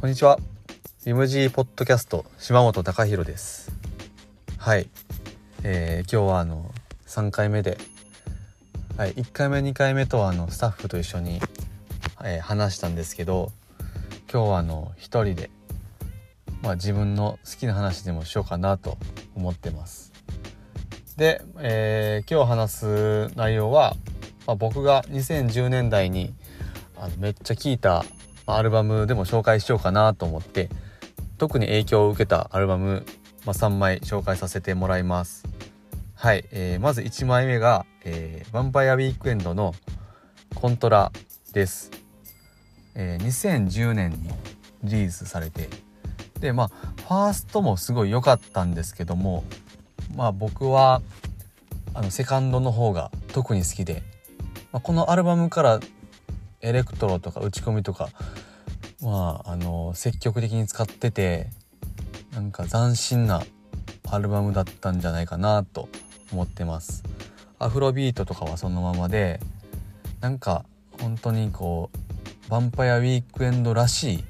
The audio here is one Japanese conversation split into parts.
こんにちは。イムジーポッドキャスト島本隆弘です。はい、えー、今日はあの3回目で、はい、1回目2回目とあのスタッフと一緒に、えー、話したんですけど、今日はあの一人で、まあ、自分の好きな話でもしようかなと思ってます。で、えー、今日話す内容は、まあ、僕が2010年代にあのめっちゃ聴いたアルバムでも紹介しようかなと思って特に影響を受けたアルバム、まあ、3枚紹介させてもらいます。はい、えー、まず1枚目が、えー、ヴァンパイアウィークエンドのコントラです、えー、2010年にリリースされてでまあファーストもすごい良かったんですけどもまあ僕はあのセカンドの方が特に好きで、まあ、このアルバムからエレクトロとか打ち込みとかまああの積極的に使っててなんか斬新なアルバムだったんじゃないかなと思ってます。アフロビートとかはそのままでなんか本当にこうヴァンパイアウィークエンドらしい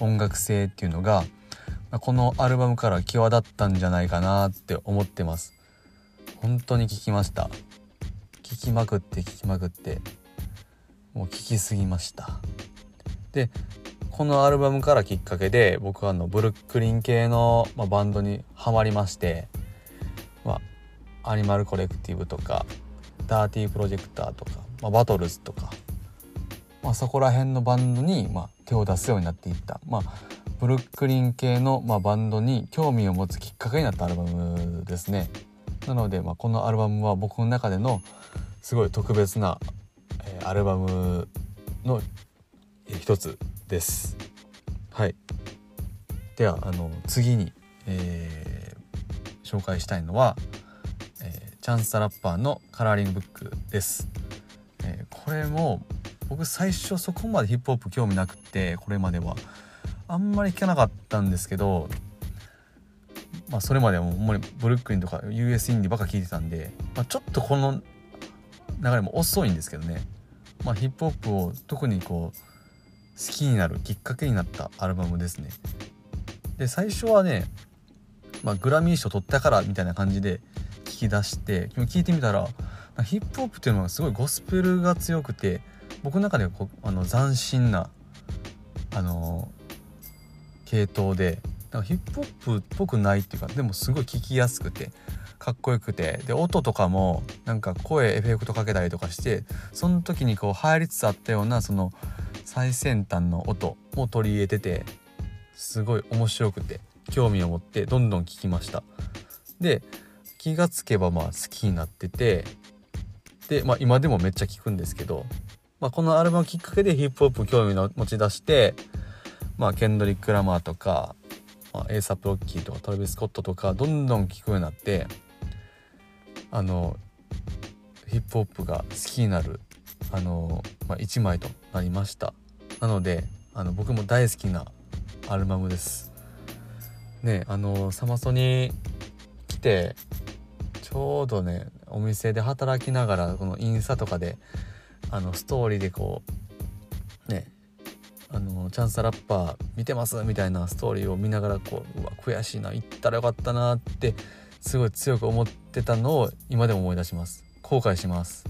音楽性っていうのがこのアルバムから際立ったんじゃないかなって思ってます。本当に聴きました。聴きまくって聴きまくって。もう聴きすぎましたでこのアルバムからきっかけで僕はあのブルックリン系の、まあ、バンドにはまりまして、まあ、アニマルコレクティブとかダーティープロジェクターとか、まあ、バトルズとか、まあ、そこら辺のバンドに、まあ、手を出すようになっていった、まあ、ブルックリン系の、まあ、バンドに興味を持つきっかけになったアルバムですね。なので、まあ、このアルバムは僕の中でのすごい特別な、ー、アルバムの一つです。はい。ではあの次に、えー、紹介したいのは、えー、チャンスタラッパーのカラーリングブックです。えー、これも僕最初そこまでヒップホップ興味なくてこれまではあんまり聞かなかったんですけどまあそれまではもうほんまにブルックリンとか US インディばっか聞いてたんで、まあ、ちょっとこの流れも遅いんですけどねまあヒップホップを特にこう好きになるきっかけになったアルバムですね。で最初はね、まあ、グラミー賞取ったからみたいな感じで聞き出して聞いてみたらヒップホップっていうのがすごいゴスペルが強くて僕の中ではこあの斬新なあの系統でなんかヒップホップっぽくないっていうかでもすごい聞きやすくてかっこよくて。で音とかもなんか声エフェクトかけたりとかしてその時にこう入りつつあったようなその最先端の音も取り入れててすごい面白くて興味を持ってどんどん聞きました。で気がつけばまあ好きになっててで、まあ、今でもめっちゃ聞くんですけど、まあ、このアルバムきっかけでヒップホップ興味を持ち出してまあケンドリック・ラマーとか、まあ、エイサップ・ロッキーとかトラビス・スコットとかどんどん聞くようになってあのヒップホップが好きになるあの、まあ、1枚となりました。なのであの僕も大好きなアルバムです。ねあのサマソに来てちょうどねお店で働きながらこのインスタとかであのストーリーでこうねあのチャンスラッパー見てますみたいなストーリーを見ながらこううわ悔しいな行ったらよかったなってすごい強く思ってたのを今でも思い出します。後悔します。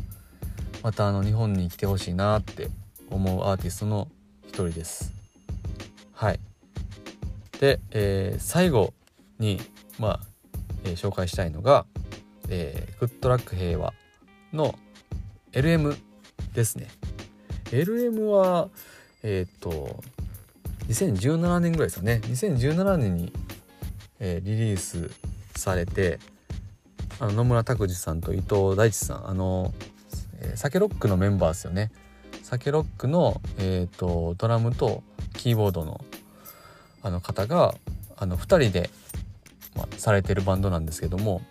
またあの日本に来てほしいなって思うアーティストの一人です。はい。で、えー、最後にまあ、えー、紹介したいのが、えー、グッドラック平和の LM ですね。LM はえっ、と2017年ぐらいですよね。2017年に、えー、リリースされてあの野村拓司さんと伊藤大地さんあの、えー、サケロックのメンバーですよね。サケロックの、えーと、ドラムとキーボードのあの方があの2人で、ま、されてるバンドなんですけども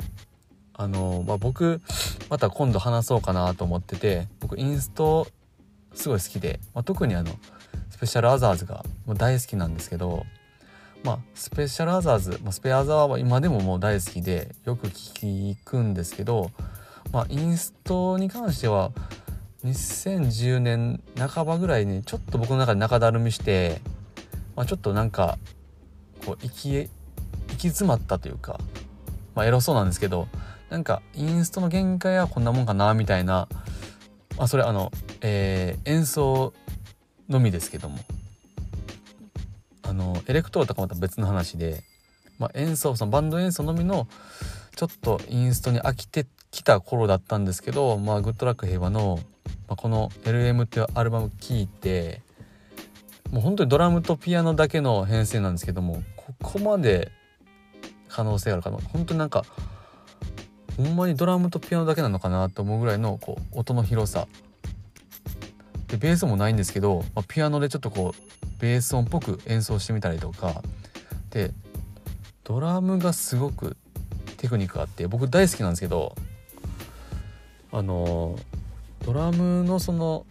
あの、ま、僕また今度話そうかなと思ってて僕インストすごい好きで、ま、特にあのスペシャルアザーズが大好きなんですけどまあ、スペシャルアザーズ、まあ、スペアザーは今でももう大好きでよく聞くんですけど、まあ、インストに関しては2010年半ばぐらいにちょっと僕の中で中だるみしてまあ、ちょっとなんかこう行き行き詰まったというか、まあ、エロそうなんですけどなんかインストの限界はこんなもんかなみたいな、まあ、それあの、えー、演奏のみですけども。あのエレクトロとかまた別の話で、まあ、演奏そのバンド演奏のみのちょっとインストに飽きてきた頃だったんですけど、まあ、グッドラック平和の、まあ、この LM っていうアルバム聴いてもう本当にドラムとピアノだけの編成なんですけどもここまで可能性あるかな。本当になんかほんまにドラムとピアノだけなのかなと思うぐらいのこう音の広さ。でベースもないんですけど、まあ、ピアノでちょっとこうベース音っぽく演奏してみたりとかでドラムがすごくテクニックがあって僕大好きなんですけどあのドラムのその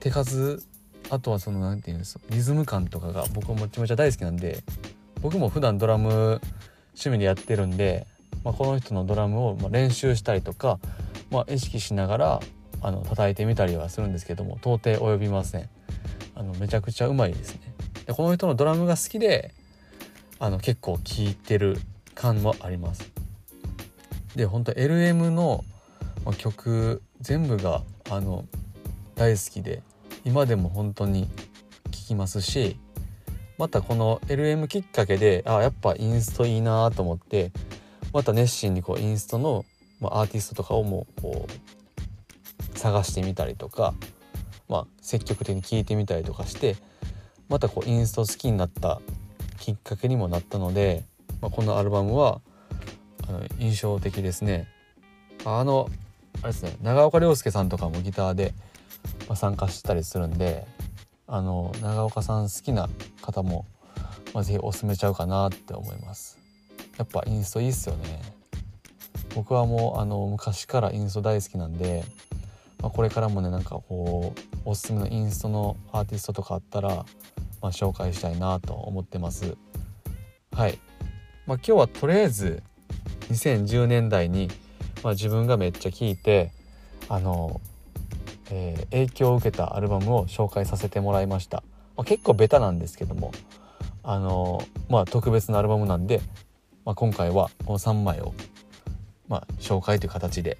手数あとはその何て言うんですリズム感とかが僕はめちゃめちゃ大好きなんで僕も普段ドラム趣味でやってるんで、まあ、この人のドラムを練習したりとか、まあ、意識しながらあの叩いてみたりはするんですけども到底及びません。あのめちゃくちゃうまいですね。でこの人のドラムが好きであの結構聴いてる感もあります。で本当 LM の曲全部があの大好きで今でも本当に聴きますしまたこの LM きっかけであやっぱインストいいなと思ってまた熱心にこうインストの、ま、アーティストとかをもうこう探してみたりとか、まあ、積極的に聴いてみたりとかしてまたこうインスト好きになったきっかけにもなったので、まあ、このアルバムはあの印象的ですね。あのあれですね長岡亮介さんとかもギターで、ま、参加したりするんであの長岡さん好きな方も、まあ、ぜひおすすめちゃうかなって思いますやっぱインストいいっすよね僕はもうあの昔からインスト大好きなんで、まあ、これからもねなんかこうおすすめのインストのアーティストとかあったら、まあ、紹介したいなと思ってます。はい、まあ、今日はとりあえず2010年代に、まあ、自分がめっちゃ聴いてあのえー、影響を受けたアルバムを紹介させてもらいました、まあ、結構ベタなんですけどもあの、まあ特別なアルバムなんで、まあ、今回はこの3枚を、まあ、紹介という形で、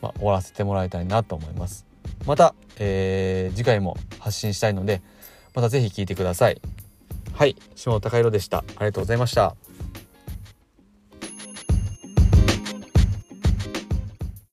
まあ、終わらせてもらいたいなと思います。また、えー、次回も発信したいのでまた是非聴いてください。はい。下高弘でした。ありがとうございました。